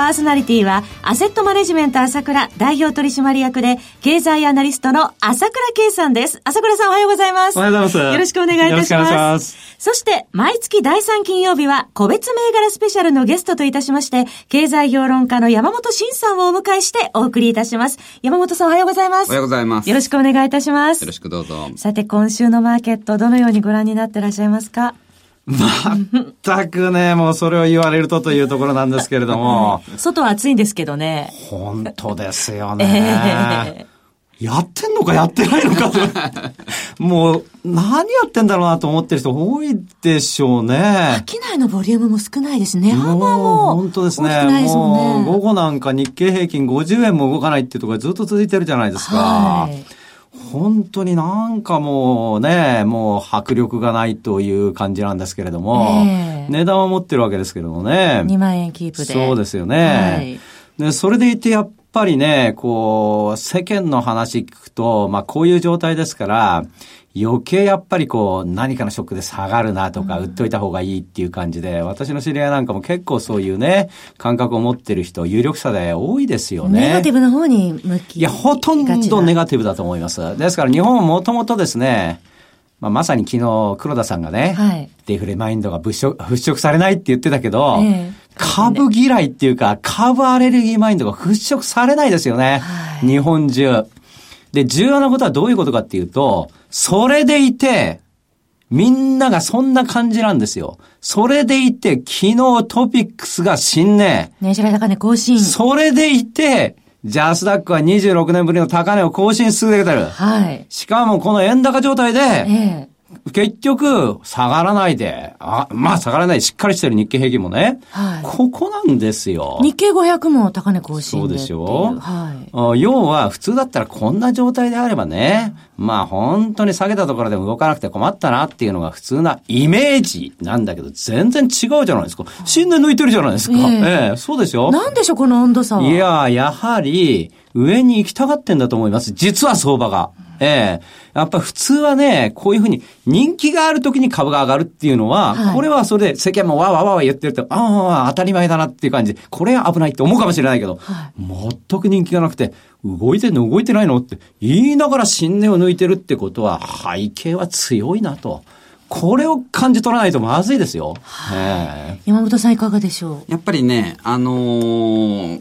パーソナリティは、アセットマネジメント朝倉代表取締役で、経済アナリストの朝倉慶さんです。朝倉さんおはようございます。おはようございます。よろしくお願いいたします。ますそして、毎月第3金曜日は、個別銘柄スペシャルのゲストといたしまして、経済評論家の山本伸さんをお迎えしてお送りいたします。山本さんおはようございます。おはようございます。よろしくお願いいたします。よろしくどうぞ。さて、今週のマーケット、どのようにご覧になってらっしゃいますか？全くね、もうそれを言われるとというところなんですけれども。外は暑いんですけどね。本当ですよね。えーやってんのかやってないのか もう、何やってんだろうなと思ってる人多いでしょうね。商いのボリュームも少ないですね。幅も。本当ですね。ねもう、午後なんか日経平均50円も動かないっていうところがずっと続いてるじゃないですか。はい本当になんかもうね、もう迫力がないという感じなんですけれども、えー、値段は持ってるわけですけれどもね。2万円キープで。そうですよね。はい、でそれでいてやっぱりね、こう、世間の話聞くと、まあこういう状態ですから、余計やっぱりこう何かのショックで下がるなとか、売っといた方がいいっていう感じで、私の知り合いなんかも結構そういうね、感覚を持ってる人、有力者で多いですよね。ネガティブな方に向き。いや、ほとんどネガティブだと思います。ですから日本はもともとですね、まあ、まさに昨日黒田さんがね、はい、デフレマインドが払拭されないって言ってたけど、え株嫌いっていうか、株アレルギーマインドが払拭されないですよね。はい、日本中。で、重要なことはどういうことかっていうと、それでいて、みんながそんな感じなんですよ。それでいて、昨日トピックスが新値。年初来高値更新。それでいて、ジャスダックは26年ぶりの高値を更新し続けてる。はい。しかもこの円高状態で、ええ、結局、下がらないで、あ、まあ下がらない、しっかりしてる日経平均もね、はい、ここなんですよ。日経500も高値更新そうですよ。はい。要は、普通だったらこんな状態であればね、まあ本当に下げたところでも動かなくて困ったなっていうのが普通なイメージなんだけど、全然違うじゃないですか。新年抜いてるじゃないですか。えー、えー、そうですよ。なんでしょう、この温度差は。いや、やはり、上に行きたがってんだと思います。実は相場が。ええ。やっぱ普通はね、こういうふうに人気がある時に株が上がるっていうのは、はい、これはそれで世間もわわわわ言ってると、ああ、当たり前だなっていう感じ。で、これは危ないって思うかもしれないけど、はい、全く人気がなくて、動いてんの動いてないのって言いながら新年を抜いてるってことは、背景は強いなと。これを感じ取らないとまずいですよ。はい、山本さんいかがでしょう？やっぱりね、あのー、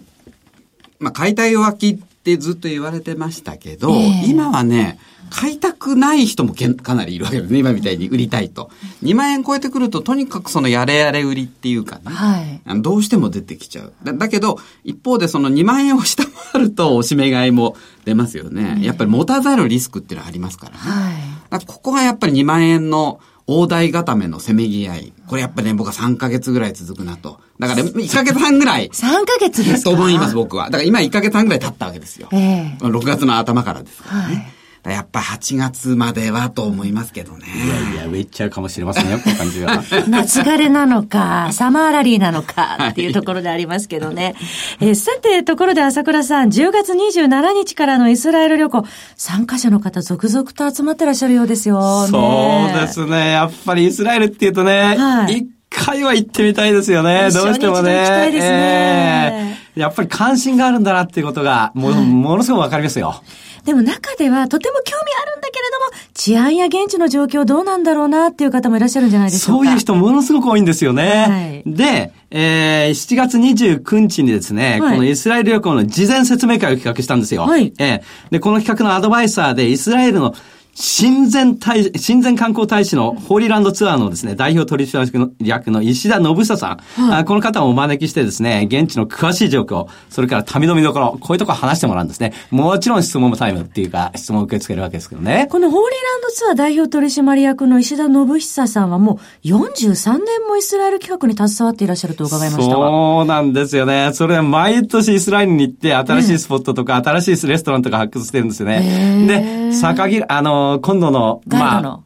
まあ、解体弱気ってずっと言われてましたけど、えー、今はね、買いたくない人もかなりいるわけですね。今みたいに売りたいと。2万円超えてくると、とにかくそのやれやれ売りっていうかね。はい。どうしても出てきちゃう。だだけど、一方でその2万円を下回ると、おしめ買いも出ますよね。やっぱり持たざるリスクっていうのはありますからね。はい。ここがやっぱり2万円の大台固めのせめぎ合い。これやっぱりね、僕は3ヶ月ぐらい続くなと。だから1ヶ月半ぐらい。3ヶ月ですか？と思います、僕は。だから今1ヶ月半ぐらい経ったわけですよ。ええー、6月の頭からですからね。はいやっぱ8月まではと思いますけどね。いやいや、上行っちゃうかもしれませんよ、この感じは。夏枯れなのか、サマーラリーなのかっていうところでありますけどね。はい、えさて、ところで朝倉さん、10月27日からのイスラエル旅行、参加者の方続々と集まってらっしゃるようですよ、ね。そうですね。やっぱりイスラエルっていうとね、はい、一回は行ってみたいですよね。どうしてもね。行きたいですね、えー。やっぱり関心があるんだなっていうことが、も,、ものすごくわかりますよ。でも中ではとても興味あるんだけれども、治安や現地の状況どうなんだろうなっていう方もいらっしゃるんじゃないでしょうか。そういう人ものすごく多いんですよね。はい、で、えー、7月29日にですね、はい、このイスラエル旅行の事前説明会を企画したんですよ。はい、えー、で、この企画のアドバイザーでイスラエルの親善大、親善観光大使のホーリーランドツアーのですね、代表取締役の石田信久さん、はい、この方をお招きしてですね、現地の詳しい状況、それから民の見どころ、こういうところ話してもらうんですね。もちろん質問もタイムっていうか、質問を受け付けるわけですけどね。このホーリーランドツアー代表取締役の石田信久さんはもう43年もイスラエル企画に携わっていらっしゃると伺いましたそうなんですよね。それは毎年イスラエルに行って、新しいスポットとか、新しいレストランとか発掘してるんですよね。で、坂木、あの、今度の、まあ、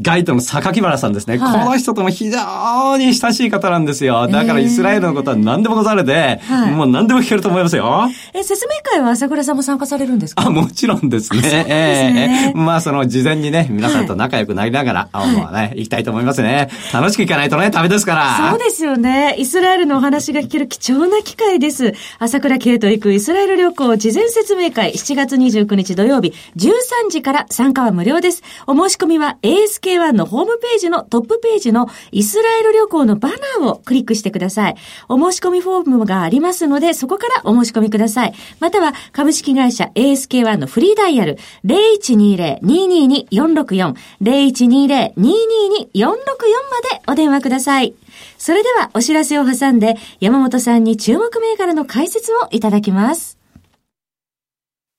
ガイドの榊原さんですね、はい、この人とも非常に親しい方なんですよ。だからイスラエルのことは何でもござれて、もう何でも聞けると思いますよ。え、説明会は朝倉さんも参加されるんですか？あ、もちろんですね。すねえー、まあその事前にね、皆さんと仲良くなりながら、はい、もうね、行きたいと思いますね。楽しく行かないとね、ダメですから。そうですよね。イスラエルのお話が聞ける貴重な機会です。朝倉慶と行くイスラエル旅行事前説明会7月29日土曜日13時から参加は無料です。お申し込みは ASK1 のホームページのトップページのイスラエル旅行のバナーをクリックしてください。お申し込みフォームがありますので、そこからお申し込みください。または株式会社 ASK1 のフリーダイヤル0120-222-464 0120-222-464までお電話ください。それではお知らせを挟んで山本さんに注目銘柄の解説をいただきます。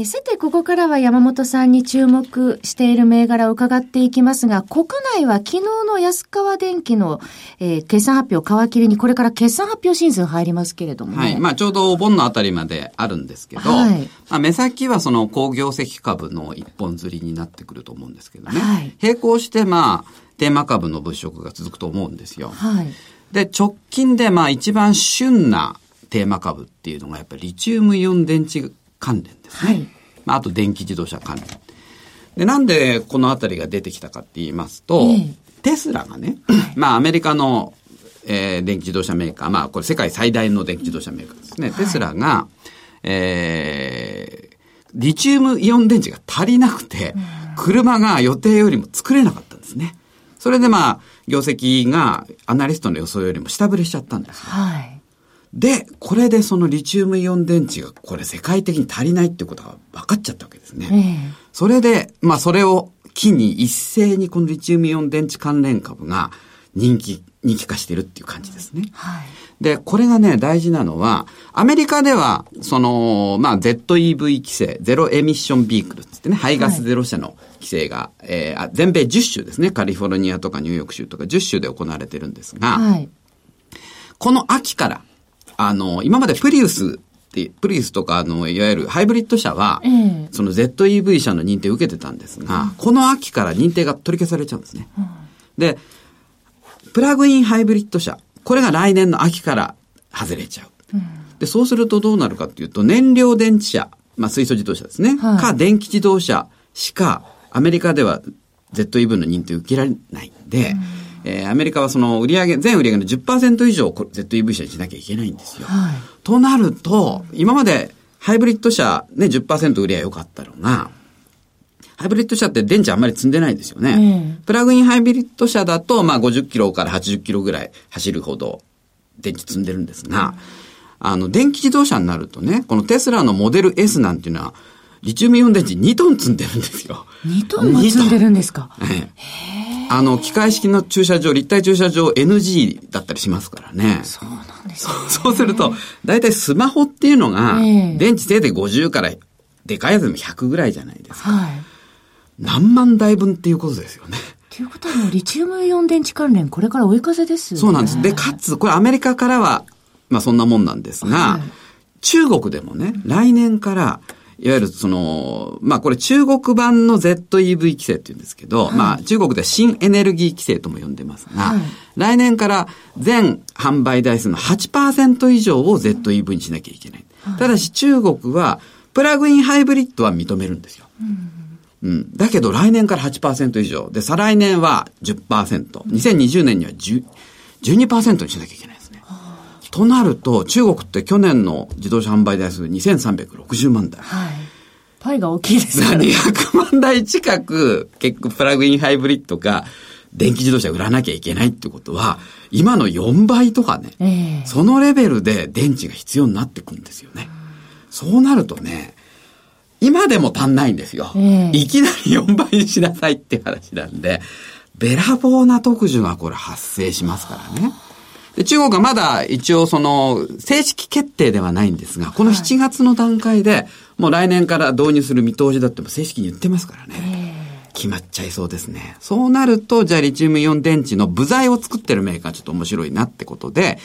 えさて、ここからは山本さんに注目している銘柄を伺っていきますが、国内は昨日の安川電機の、えー、決算発表皮切りに、これから決算発表シーズン入りますけれども、ね、はい。まあ、ちょうどお盆のあたりまであるんですけど、はい、まあ、目先はその工業績株の一本釣りになってくると思うんですけどね。はい、並行して、まあ、テーマ株の物色が続くと思うんですよ。はい。で、直近で、まあ、一番旬なテーマ株っていうのが、やっぱりリチウムイオン電池関連ですね。はいまあ、あと電気自動車関連。で、なんでこのあたりが出てきたかって言いますと、えー、テスラがね、まあアメリカの、えー、電気自動車メーカー、まあこれ世界最大の電気自動車メーカーですね。はい、テスラが、えー、リチウムイオン電池が足りなくて、車が予定よりも作れなかったんですね。それでまあ、業績がアナリストの予想よりも下振れしちゃったんです。はい。で、これでそのリチウムイオン電池がこれ世界的に足りないってことが分かっちゃったわけですね。えー、それで、まあそれを機に一斉にこのリチウムイオン電池関連株が人気、人気化してるっていう感じですね。はい。で、これがね、大事なのは、アメリカでは、その、まあ、ZEV 規制、ゼロエミッションビークルってね、排ガスゼロ車の規制が、はい、えー、全米10州ですね、カリフォルニアとかニューヨーク州とか10州で行われてるんですが、はい、この秋から、あの、今までプリウスって、プリウスとか、あの、いわゆるハイブリッド車は、その ZEV 車の認定を受けてたんですが、うん、この秋から認定が取り消されちゃうんですね。うん、で、プラグインハイブリッド車、これが来年の秋から外れちゃう。うん、で、そうするとどうなるかっていうと、燃料電池車、まあ水素自動車ですね、はい、か電気自動車しか、アメリカでは ZEV の認定を受けられないんで、うんえー、アメリカはその売上、全売上の10%以上 ZEV 車にしなきゃいけないんですよ。はい、となると、今までハイブリッド車ね、10%売りゃよかったのが、ハイブリッド車って電池あんまり積んでないんですよね。プラグインハイブリッド車だと、まあ50キロから80キロぐらい走るほど電池積んでるんですが、あの、電気自動車になるとね、このテスラのモデル S なんていうのは、リチウムイオン電池2トン積んでるんですよ。2トンも積んでるんですか？ええあの、機械式の駐車場、立体駐車場 NG だったりしますからね。そうなんですね。そうすると、大体スマホっていうのが、電池せいで50から、でかいやつでも100ぐらいじゃないですか。はい。何万台分っていうことですよね。ということはもうリチウムイオン電池関連、これから追い風ですよね。そうなんです。で、かつ、これアメリカからは、まあそんなもんなんですが、はい、中国でもね、来年から、いわゆるその、まあこれ中国版の ZEV 規制って言うんですけど、はい、まあ中国では新エネルギー規制とも呼んでますが、はい、来年から全販売台数の8%以上を ZEV にしなきゃいけない。はい、ただし中国はプラグインハイブリッドは認めるんですよ。うん、うん。だけど来年から8%以上。で、再来年は10%。2020年には10 12%にしなきゃいけない。となると、中国って去年の自動車販売台数2360万台。はい。パイが大きいですから。200万台近く、結構プラグインハイブリッドが、電気自動車売らなきゃいけないってことは、今の4倍とかね、えー、そのレベルで電池が必要になってくるんですよね。そうなるとね、今でも足んないんですよ。えー、いきなり4倍にしなさいって話なんで、べらぼうな特需がこれ発生しますからね。で中国はまだ一応その正式決定ではないんですが、この7月の段階で、もう来年から導入する見通しだっても正式に言ってますからね。決まっちゃいそうですね。そうなると、じゃあリチウムイオン電池の部材を作ってるメーカーちょっと面白いなってことで、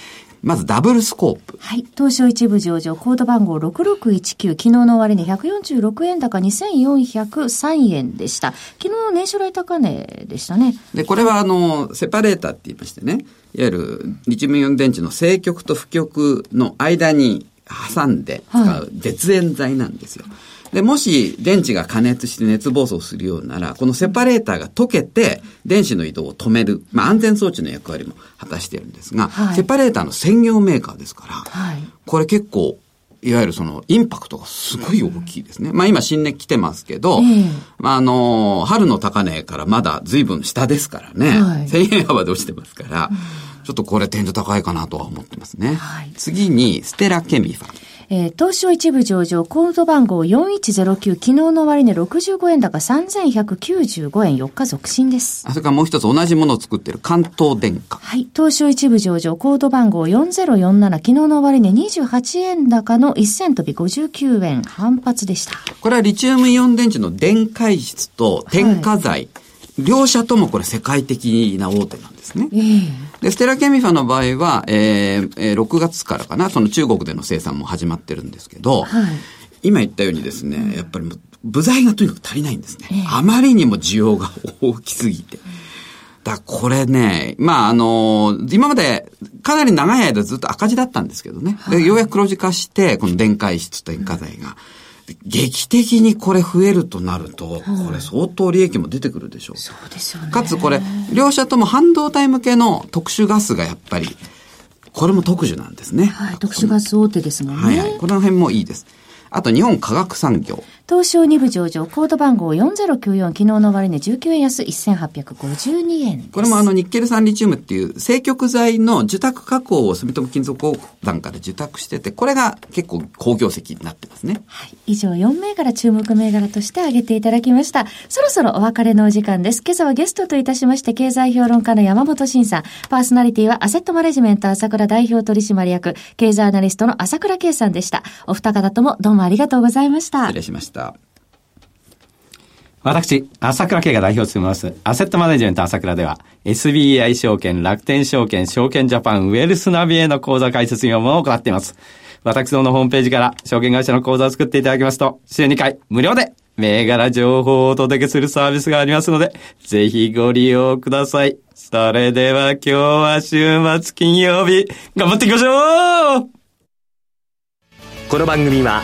まずダブルスコープ。はい。東証一部上場、コード番号6619、昨日の終値146円高2403円でした。昨日の年初来高値でしたね。で、これはあの、セパレーターって言いましてね、いわゆるリチウムイオン電池の正極と負極の間に挟んで使う絶縁材なんですよ。はいで、もし電池が加熱して熱暴走するようなら、このセパレーターが溶けて、電子の移動を止める、まあ安全装置の役割も果たしているんですが、はい、セパレーターの専業メーカーですから、はい、これ結構、いわゆるそのインパクトがすごい大きいですね。まあ今新年来てますけど、まああの、春の高値からまだ随分下ですからね、はい、1000円幅で落ちてますから、ちょっとこれ天井高いかなとは思ってますね。はい、次に、ステラケミファ。えー、東証一部上場、コード番号4109、昨日の終値65円高3195円4日続伸です。あ、それからもう一つ同じものを作っている関東電化。はい。東証一部上場、コード番号4047、昨日の終値28円高の1000飛び59円反発でした。これはリチウムイオン電池の電解質と添加剤、はい両社ともこれ世界的な大手なんですね。えー、で、ステラケミファの場合は、えー、6月からかな、その中国での生産も始まってるんですけど、はい、今言ったようにですね、やっぱり部材がとにかく足りないんですね。えー、あまりにも需要が大きすぎて。だこれね、まあ、あの今までかなり長い間ずっと赤字だったんですけどね。でようやく黒字化して、この電解質と塩化剤が。劇的にこれ増えるとなると、これ相当利益も出てくるでしょう。そうですよね。かつこれ、両社とも半導体向けの特殊ガスがやっぱり、これも特殊なんですね。はい、特殊ガス大手ですもんね。はい、はい、この辺もいいです。あと日本科学産業。東証2部上場、コード番号4094、昨日の終値19円安1852円これもあのニッケル酸リチウムっていう正極材の受託加工を住友金属鉱山から受託してて、これが結構好業績になってますね。はい。以上4銘柄注目銘柄として挙げていただきました。そろそろお別れのお時間です。今朝はゲストといたしまして、経済評論家の山本慎さん、パーソナリティはアセットマネジメント朝倉代表取締役、経済アナリストの朝倉圭さんでした。お二方ともどうもありがとうございました。失礼しました。。私、朝倉慶が代表を務めます、アセットマネジメント朝倉では、SBI 証券、楽天証券、証券ジャパン、ウェルスナビへの口座開設業務を行っています。私どものホームページから証券会社の口座を作っていただきますと、週2回無料で銘柄情報をお届けするサービスがありますので、ぜひご利用ください。それでは今日は週末金曜日、頑張っていきましょうこの番組は、